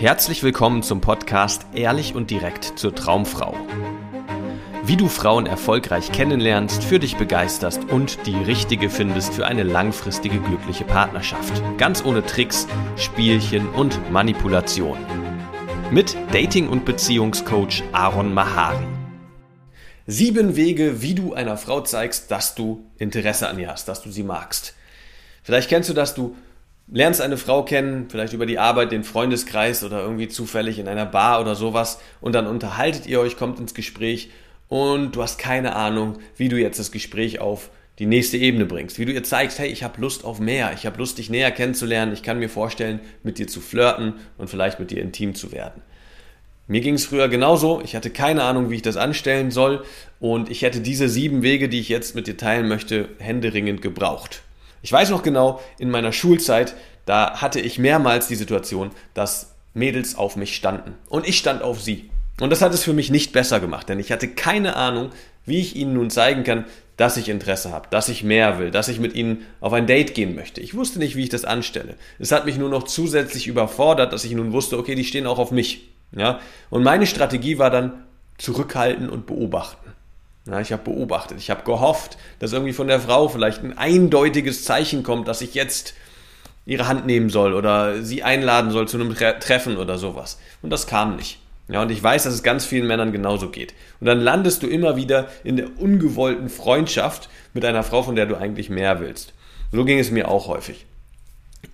Herzlich willkommen zum Podcast Ehrlich und direkt zur Traumfrau. Wie du Frauen erfolgreich kennenlernst, für dich begeisterst und die richtige findest für eine langfristige glückliche Partnerschaft. Ganz ohne Tricks, Spielchen und Manipulation. Mit Dating- und Beziehungscoach Aaron Mahari. Sieben Wege, wie du einer Frau zeigst, dass du Interesse an ihr hast, dass du sie magst. Vielleicht kennst du das, du lernst eine Frau kennen, vielleicht über die Arbeit, den Freundeskreis oder irgendwie zufällig in einer Bar oder sowas und dann unterhaltet ihr euch, kommt ins Gespräch und du hast keine Ahnung, wie du jetzt das Gespräch auf die nächste Ebene bringst, wie du ihr zeigst, hey, ich habe Lust auf mehr, ich habe Lust, dich näher kennenzulernen, ich kann mir vorstellen, mit dir zu flirten und vielleicht mit dir intim zu werden. Mir ging es früher genauso, ich hatte keine Ahnung, wie ich das anstellen soll und ich hätte diese sieben Wege, die ich jetzt mit dir teilen möchte, händeringend gebraucht. Ich weiß noch genau, in meiner Schulzeit, da hatte ich mehrmals die Situation, dass Mädels auf mich standen und ich stand auf sie. Und das hat es für mich nicht besser gemacht, denn ich hatte keine Ahnung, wie ich ihnen nun zeigen kann, dass ich Interesse habe, dass ich mehr will, dass ich mit ihnen auf ein Date gehen möchte. Ich wusste nicht, wie ich das anstelle. Es hat mich nur noch zusätzlich überfordert, dass ich nun wusste, okay, die stehen auch auf mich. Ja? Und meine Strategie war dann zurückhalten und beobachten. Ja, ich habe beobachtet, ich habe gehofft, dass irgendwie von der Frau vielleicht ein eindeutiges Zeichen kommt, dass ich jetzt ihre Hand nehmen soll oder sie einladen soll zu einem Treffen oder sowas. Und das kam nicht. Ja, und ich weiß, dass es ganz vielen Männern genauso geht. Und dann landest du immer wieder in der ungewollten Freundschaft mit einer Frau, von der du eigentlich mehr willst. So ging es mir auch häufig.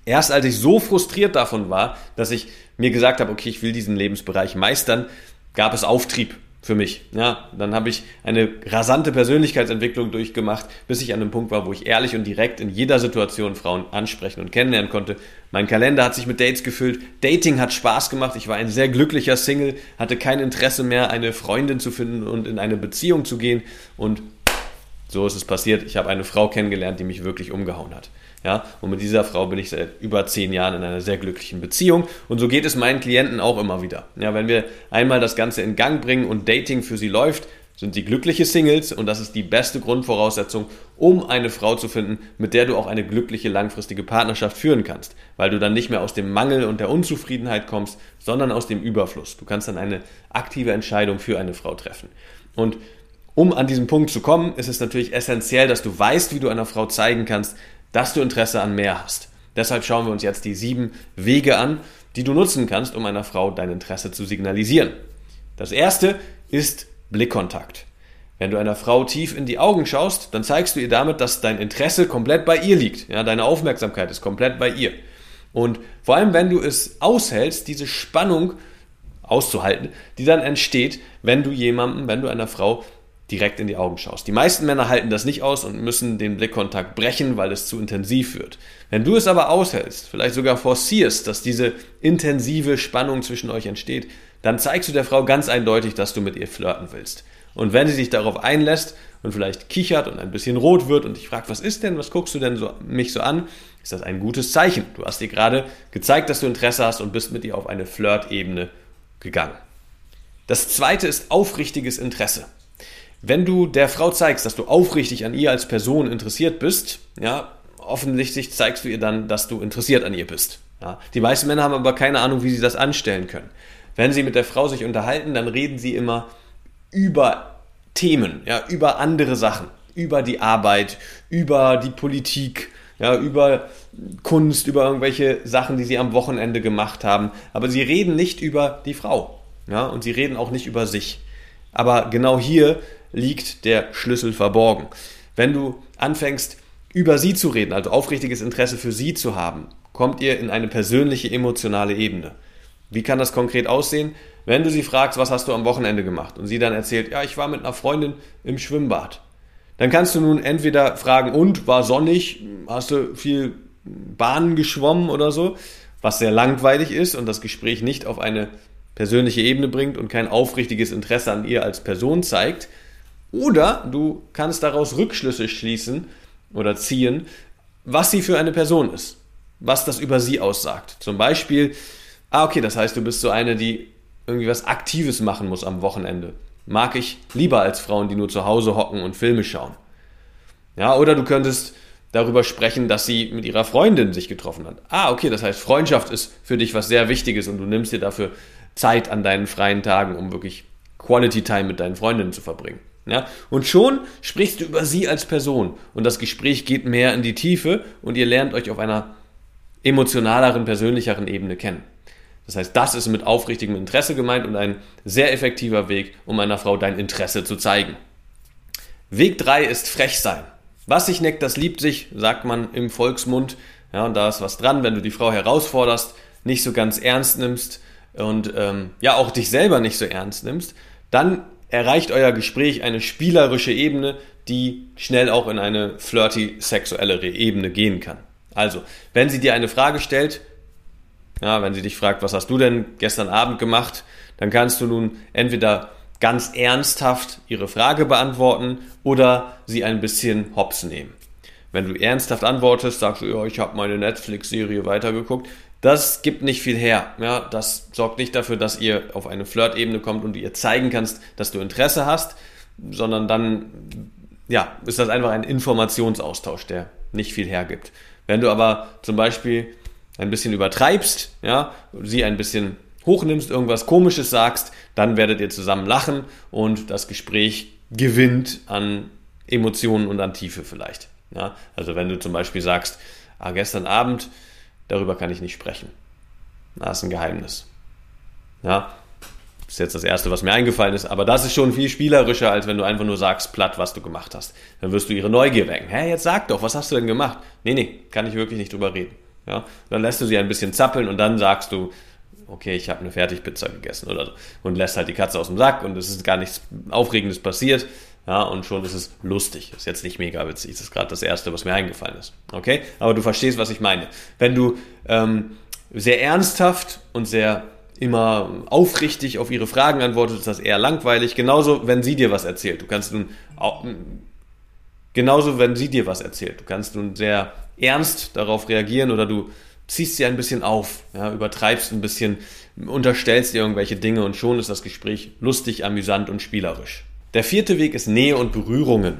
Erst als ich so frustriert davon war, dass ich mir gesagt habe, okay, ich will diesen Lebensbereich meistern, gab es Auftrieb für mich. Ja, dann habe ich eine rasante Persönlichkeitsentwicklung durchgemacht, bis ich an einem Punkt war, wo ich ehrlich und direkt in jeder Situation Frauen ansprechen und kennenlernen konnte. Mein Kalender hat sich mit Dates gefüllt. Dating hat Spaß gemacht. Ich war ein sehr glücklicher Single, hatte kein Interesse mehr, eine Freundin zu finden und in eine Beziehung zu gehen. Und so ist es passiert. Ich habe eine Frau kennengelernt, die mich wirklich umgehauen hat. Ja, und mit dieser Frau bin ich seit über zehn Jahren in einer sehr glücklichen Beziehung. Und so geht es meinen Klienten auch immer wieder. Ja, wenn wir einmal das Ganze in Gang bringen und Dating für sie läuft, sind sie glückliche Singles und das ist die beste Grundvoraussetzung, um eine Frau zu finden, mit der du auch eine glückliche langfristige Partnerschaft führen kannst, weil du dann nicht mehr aus dem Mangel und der Unzufriedenheit kommst, sondern aus dem Überfluss. Du kannst dann eine aktive Entscheidung für eine Frau treffen. Und um an diesen Punkt zu kommen, ist es natürlich essentiell, dass du weißt, wie du einer Frau zeigen kannst, dass du Interesse an mehr hast. Deshalb schauen wir uns jetzt die sieben Wege an, die du nutzen kannst, um einer Frau dein Interesse zu signalisieren. Das erste ist Blickkontakt. Wenn du einer Frau tief in die Augen schaust, dann zeigst du ihr damit, dass dein Interesse komplett bei ihr liegt. Ja, deine Aufmerksamkeit ist komplett bei ihr. Und vor allem, wenn du es aushältst, diese Spannung auszuhalten, die dann entsteht, wenn du jemandem, wenn du einer Frau direkt in die Augen schaust. Die meisten Männer halten das nicht aus und müssen den Blickkontakt brechen, weil es zu intensiv wird. Wenn du es aber aushältst, vielleicht sogar forcierst, dass diese intensive Spannung zwischen euch entsteht, dann zeigst du der Frau ganz eindeutig, dass du mit ihr flirten willst. Und wenn sie sich darauf einlässt und vielleicht kichert und ein bisschen rot wird und dich fragt, was ist denn, was guckst du denn so, mich so an, ist das ein gutes Zeichen. Du hast ihr gerade gezeigt, dass du Interesse hast und bist mit ihr auf eine Flirtebene gegangen. Das zweite ist aufrichtiges Interesse. Wenn du der Frau zeigst, dass du aufrichtig an ihr als Person interessiert bist, ja, offensichtlich zeigst du ihr dann, dass du interessiert an ihr bist. Ja. Die meisten Männer haben aber keine Ahnung, wie sie das anstellen können. Wenn sie mit der Frau sich unterhalten, dann reden sie immer über Themen, ja, über andere Sachen, über die Arbeit, über die Politik, ja, über Kunst, über irgendwelche Sachen, die sie am Wochenende gemacht haben. Aber sie reden nicht über die Frau, ja, und sie reden auch nicht über sich. Aber genau hier liegt der Schlüssel verborgen. Wenn du anfängst, über sie zu reden, also aufrichtiges Interesse für sie zu haben, kommt ihr in eine persönliche emotionale Ebene. Wie kann das konkret aussehen? Wenn du sie fragst, was hast du am Wochenende gemacht und sie dann erzählt, ja, ich war mit einer Freundin im Schwimmbad. Dann kannst du nun entweder fragen, und war sonnig, hast du viel Bahnen geschwommen oder so, was sehr langweilig ist und das Gespräch nicht auf eine persönliche Ebene bringt und kein aufrichtiges Interesse an ihr als Person zeigt. Oder du kannst daraus Rückschlüsse schließen oder ziehen, was sie für eine Person ist, was das über sie aussagt. Zum Beispiel, ah, okay, das heißt, du bist so eine, die irgendwie was Aktives machen muss am Wochenende. Mag ich lieber als Frauen, die nur zu Hause hocken und Filme schauen. Ja, oder du könntest darüber sprechen, dass sie mit ihrer Freundin sich getroffen hat. Ah, okay, das heißt, Freundschaft ist für dich was sehr Wichtiges und du nimmst dir dafür Zeit an deinen freien Tagen, um wirklich Quality Time mit deinen Freundinnen zu verbringen. Ja? Und schon sprichst du über sie als Person und das Gespräch geht mehr in die Tiefe und ihr lernt euch auf einer emotionaleren, persönlicheren Ebene kennen. Das heißt, das ist mit aufrichtigem Interesse gemeint und ein sehr effektiver Weg, um einer Frau dein Interesse zu zeigen. Weg 3 ist frech sein. Was sich neckt, das liebt sich, sagt man im Volksmund. Ja, und da ist was dran, wenn du die Frau herausforderst, nicht so ganz ernst nimmst und ähm, ja auch dich selber nicht so ernst nimmst, dann erreicht euer Gespräch eine spielerische Ebene, die schnell auch in eine flirty sexuellere Ebene gehen kann. Also, wenn sie dir eine Frage stellt, ja, wenn sie dich fragt, was hast du denn gestern Abend gemacht, dann kannst du nun entweder ganz ernsthaft ihre Frage beantworten oder sie ein bisschen hops nehmen. Wenn du ernsthaft antwortest, sagst du, ja, ich habe meine Netflix-Serie weitergeguckt, das gibt nicht viel her. Ja, das sorgt nicht dafür, dass ihr auf eine Flirt-Ebene kommt und ihr zeigen kannst, dass du Interesse hast, sondern dann ja, ist das einfach ein Informationsaustausch, der nicht viel hergibt. Wenn du aber zum Beispiel ein bisschen übertreibst, ja, sie ein bisschen hochnimmst, irgendwas Komisches sagst, dann werdet ihr zusammen lachen und das Gespräch gewinnt an Emotionen und an Tiefe vielleicht. Ja, also wenn du zum Beispiel sagst, ah, gestern Abend, darüber kann ich nicht sprechen. Das ist ein Geheimnis. Ja, das ist jetzt das Erste, was mir eingefallen ist, aber das ist schon viel spielerischer, als wenn du einfach nur sagst, platt, was du gemacht hast. Dann wirst du ihre Neugier wecken. Hä, jetzt sag doch, was hast du denn gemacht? Nee, nee, kann ich wirklich nicht drüber reden. Ja, dann lässt du sie ein bisschen zappeln und dann sagst du, okay, ich habe eine Fertigpizza gegessen oder so und lässt halt die Katze aus dem Sack und es ist gar nichts Aufregendes passiert. Ja, und schon ist es lustig. Ist jetzt nicht mega witzig. Das ist gerade das Erste, was mir eingefallen ist. Okay? Aber du verstehst, was ich meine. Wenn du ähm, sehr ernsthaft und sehr immer aufrichtig auf ihre Fragen antwortest, ist das eher langweilig. Genauso, wenn sie dir was erzählt. Du kannst nun auch, genauso, wenn sie dir was erzählt. Du kannst nun sehr ernst darauf reagieren oder du ziehst sie ein bisschen auf, ja, übertreibst ein bisschen, unterstellst ihr irgendwelche Dinge und schon ist das Gespräch lustig, amüsant und spielerisch. Der vierte Weg ist Nähe und Berührungen.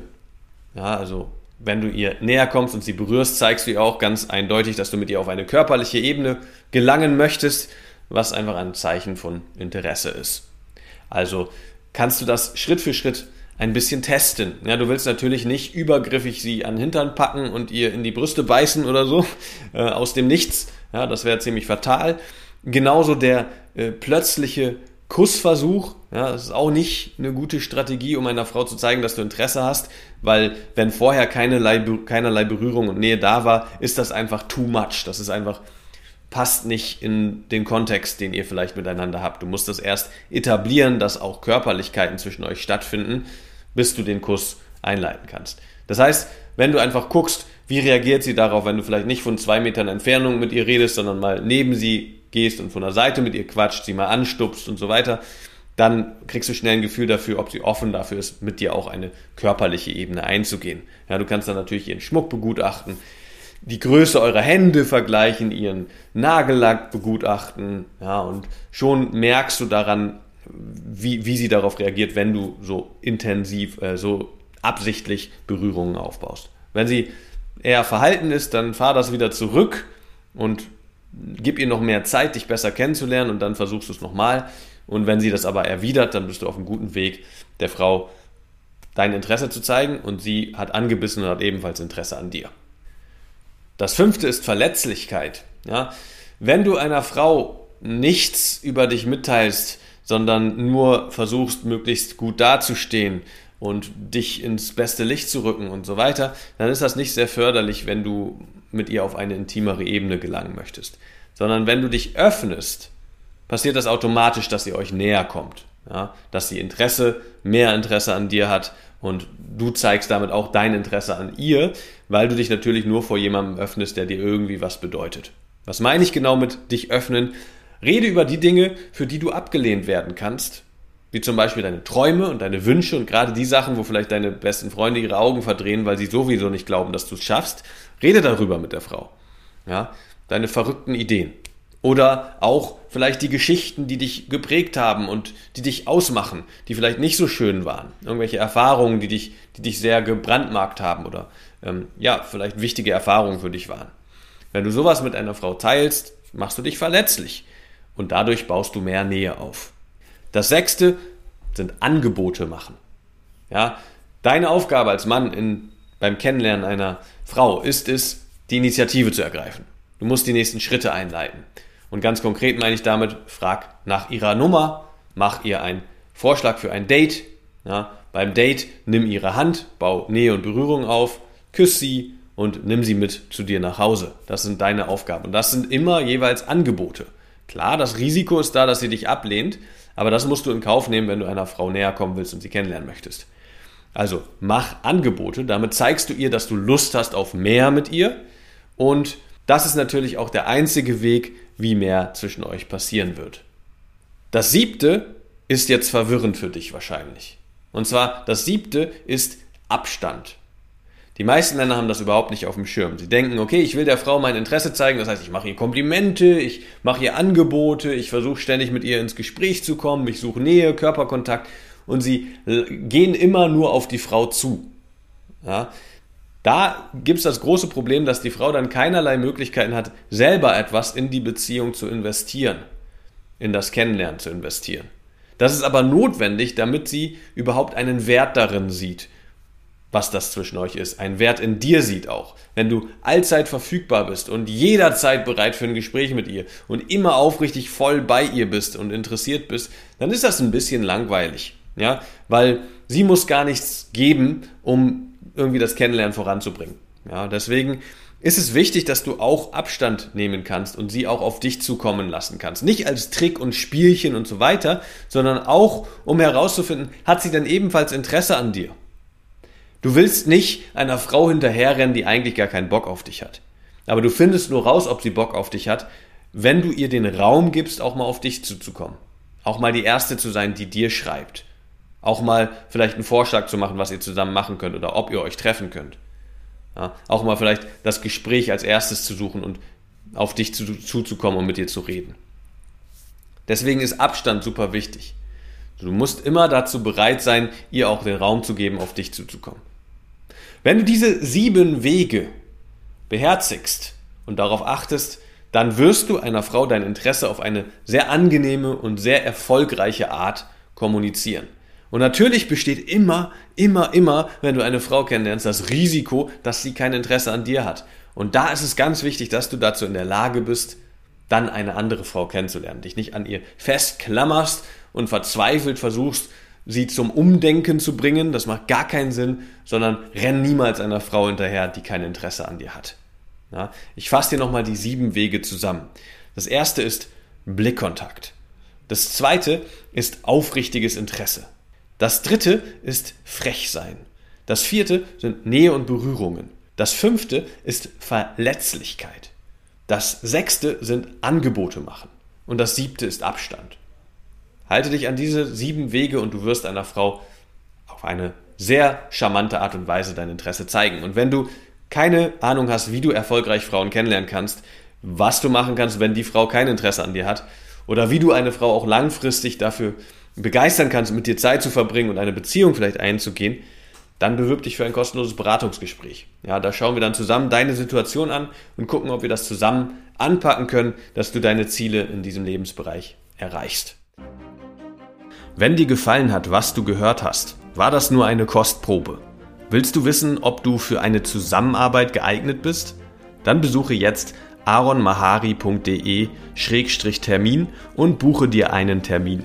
Ja, also wenn du ihr näher kommst und sie berührst, zeigst du ihr auch ganz eindeutig, dass du mit ihr auf eine körperliche Ebene gelangen möchtest, was einfach ein Zeichen von Interesse ist. Also kannst du das Schritt für Schritt ein bisschen testen. Ja, du willst natürlich nicht übergriffig sie an den Hintern packen und ihr in die Brüste beißen oder so, äh, aus dem Nichts. Ja, das wäre ziemlich fatal. Genauso der äh, plötzliche Kussversuch, ja, das ist auch nicht eine gute Strategie, um einer Frau zu zeigen, dass du Interesse hast, weil wenn vorher keinerlei, keinerlei Berührung und Nähe da war, ist das einfach too much. Das ist einfach passt nicht in den Kontext, den ihr vielleicht miteinander habt. Du musst das erst etablieren, dass auch Körperlichkeiten zwischen euch stattfinden, bis du den Kuss einleiten kannst. Das heißt, wenn du einfach guckst, wie reagiert sie darauf, wenn du vielleicht nicht von zwei Metern Entfernung mit ihr redest, sondern mal neben sie gehst und von der Seite mit ihr quatscht, sie mal anstupst und so weiter, dann kriegst du schnell ein Gefühl dafür, ob sie offen dafür ist, mit dir auch eine körperliche Ebene einzugehen. Ja, du kannst dann natürlich ihren Schmuck begutachten, die Größe eurer Hände vergleichen, ihren Nagellack begutachten, ja, und schon merkst du daran, wie, wie sie darauf reagiert, wenn du so intensiv, äh, so absichtlich Berührungen aufbaust. Wenn sie eher verhalten ist, dann fahr das wieder zurück und gib ihr noch mehr Zeit, dich besser kennenzulernen und dann versuchst du es nochmal. Und wenn sie das aber erwidert, dann bist du auf einem guten Weg, der Frau dein Interesse zu zeigen und sie hat angebissen und hat ebenfalls Interesse an dir. Das fünfte ist Verletzlichkeit. Ja? Wenn du einer Frau nichts über dich mitteilst, sondern nur versuchst, möglichst gut dazustehen und dich ins beste Licht zu rücken und so weiter, dann ist das nicht sehr förderlich, wenn du mit ihr auf eine intimere Ebene gelangen möchtest. Sondern wenn du dich öffnest, passiert das automatisch, dass sie euch näher kommt. Ja? Dass sie Interesse, mehr Interesse an dir hat und du zeigst damit auch dein Interesse an ihr, weil du dich natürlich nur vor jemandem öffnest, der dir irgendwie was bedeutet. Was meine ich genau mit dich öffnen? Rede über die Dinge, für die du abgelehnt werden kannst, wie zum Beispiel deine Träume und deine Wünsche und gerade die Sachen, wo vielleicht deine besten Freunde ihre Augen verdrehen, weil sie sowieso nicht glauben, dass du es schaffst. Rede darüber mit der Frau. Ja, deine verrückten Ideen. Oder auch vielleicht die Geschichten, die dich geprägt haben und die dich ausmachen, die vielleicht nicht so schön waren. Irgendwelche Erfahrungen, die dich, die dich sehr gebrandmarkt haben oder ähm, ja, vielleicht wichtige Erfahrungen für dich waren. Wenn du sowas mit einer Frau teilst, machst du dich verletzlich und dadurch baust du mehr Nähe auf. Das sechste sind Angebote machen. Ja, deine Aufgabe als Mann in, beim Kennenlernen einer Frau ist es, die Initiative zu ergreifen. Du musst die nächsten Schritte einleiten. Und ganz konkret meine ich damit, frag nach ihrer Nummer, mach ihr einen Vorschlag für ein Date. Ja, beim Date nimm ihre Hand, bau Nähe und Berührung auf, küss sie und nimm sie mit zu dir nach Hause. Das sind deine Aufgaben. Und das sind immer jeweils Angebote. Klar, das Risiko ist da, dass sie dich ablehnt, aber das musst du in Kauf nehmen, wenn du einer Frau näher kommen willst und sie kennenlernen möchtest. Also mach Angebote, damit zeigst du ihr, dass du Lust hast auf mehr mit ihr und das ist natürlich auch der einzige Weg, wie mehr zwischen euch passieren wird. Das siebte ist jetzt verwirrend für dich wahrscheinlich. Und zwar, das siebte ist Abstand. Die meisten Männer haben das überhaupt nicht auf dem Schirm. Sie denken, okay, ich will der Frau mein Interesse zeigen, das heißt, ich mache ihr Komplimente, ich mache ihr Angebote, ich versuche ständig mit ihr ins Gespräch zu kommen, ich suche Nähe, Körperkontakt und sie gehen immer nur auf die Frau zu. Ja? Da gibt es das große Problem, dass die Frau dann keinerlei Möglichkeiten hat, selber etwas in die Beziehung zu investieren, in das Kennenlernen zu investieren. Das ist aber notwendig, damit sie überhaupt einen Wert darin sieht, was das zwischen euch ist. Ein Wert in dir sieht auch. Wenn du allzeit verfügbar bist und jederzeit bereit für ein Gespräch mit ihr und immer aufrichtig voll bei ihr bist und interessiert bist, dann ist das ein bisschen langweilig. Ja, weil sie muss gar nichts geben, um irgendwie das Kennenlernen voranzubringen. Ja, deswegen ist es wichtig, dass du auch Abstand nehmen kannst und sie auch auf dich zukommen lassen kannst. Nicht als Trick und Spielchen und so weiter, sondern auch, um herauszufinden, hat sie denn ebenfalls Interesse an dir? Du willst nicht einer Frau hinterherrennen, die eigentlich gar keinen Bock auf dich hat. Aber du findest nur raus, ob sie Bock auf dich hat, wenn du ihr den Raum gibst, auch mal auf dich zuzukommen. Auch mal die Erste zu sein, die dir schreibt. Auch mal vielleicht einen Vorschlag zu machen, was ihr zusammen machen könnt oder ob ihr euch treffen könnt. Ja, auch mal vielleicht das Gespräch als erstes zu suchen und auf dich zu, zuzukommen und mit dir zu reden. Deswegen ist Abstand super wichtig. Du musst immer dazu bereit sein, ihr auch den Raum zu geben, auf dich zuzukommen. Wenn du diese sieben Wege beherzigst und darauf achtest, dann wirst du einer Frau dein Interesse auf eine sehr angenehme und sehr erfolgreiche Art kommunizieren. Und natürlich besteht immer, immer, immer, wenn du eine Frau kennenlernst, das Risiko, dass sie kein Interesse an dir hat. Und da ist es ganz wichtig, dass du dazu in der Lage bist, dann eine andere Frau kennenzulernen. Dich nicht an ihr festklammerst und verzweifelt versuchst, sie zum Umdenken zu bringen, das macht gar keinen Sinn, sondern renn niemals einer Frau hinterher, die kein Interesse an dir hat. Ja, ich fasse dir nochmal die sieben Wege zusammen. Das erste ist Blickkontakt. Das zweite ist aufrichtiges Interesse. Das dritte ist frech sein. Das vierte sind Nähe und Berührungen. Das fünfte ist Verletzlichkeit. Das sechste sind Angebote machen. Und das siebte ist Abstand. Halte dich an diese sieben Wege und du wirst einer Frau auf eine sehr charmante Art und Weise dein Interesse zeigen. Und wenn du keine Ahnung hast, wie du erfolgreich Frauen kennenlernen kannst, was du machen kannst, wenn die Frau kein Interesse an dir hat, oder wie du eine Frau auch langfristig dafür begeistern kannst, mit dir Zeit zu verbringen und eine Beziehung vielleicht einzugehen, dann bewirb dich für ein kostenloses Beratungsgespräch. Ja, da schauen wir dann zusammen deine Situation an und gucken, ob wir das zusammen anpacken können, dass du deine Ziele in diesem Lebensbereich erreichst. Wenn dir gefallen hat, was du gehört hast, war das nur eine Kostprobe. Willst du wissen, ob du für eine Zusammenarbeit geeignet bist? Dann besuche jetzt aronmahari.de-termin und buche dir einen Termin.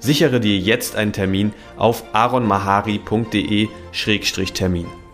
sichere dir jetzt einen Termin auf aronmahari.de-termin.